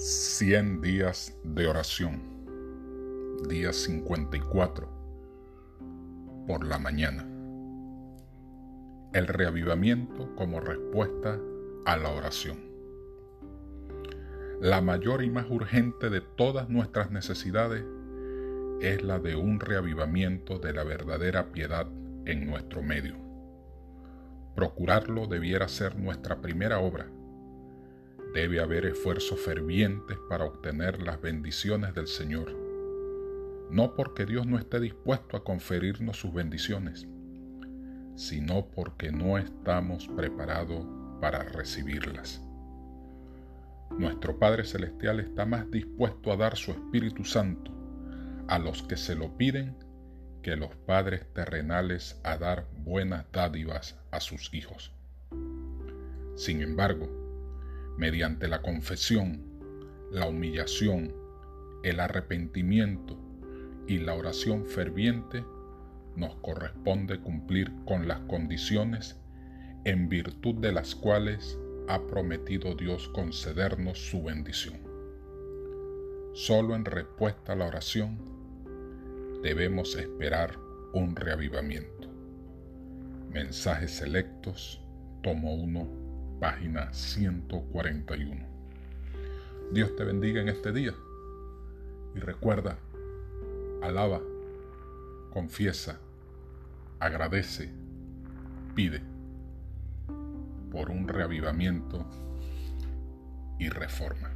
100 días de oración. Día 54. Por la mañana. El reavivamiento como respuesta a la oración. La mayor y más urgente de todas nuestras necesidades es la de un reavivamiento de la verdadera piedad en nuestro medio. Procurarlo debiera ser nuestra primera obra Debe haber esfuerzos fervientes para obtener las bendiciones del Señor. No porque Dios no esté dispuesto a conferirnos sus bendiciones, sino porque no estamos preparados para recibirlas. Nuestro Padre Celestial está más dispuesto a dar su Espíritu Santo a los que se lo piden que los padres terrenales a dar buenas dádivas a sus hijos. Sin embargo, mediante la confesión, la humillación, el arrepentimiento y la oración ferviente, nos corresponde cumplir con las condiciones en virtud de las cuales ha prometido Dios concedernos su bendición. Solo en respuesta a la oración debemos esperar un reavivamiento. Mensajes selectos, tomo 1 página 141. Dios te bendiga en este día y recuerda, alaba, confiesa, agradece, pide por un reavivamiento y reforma.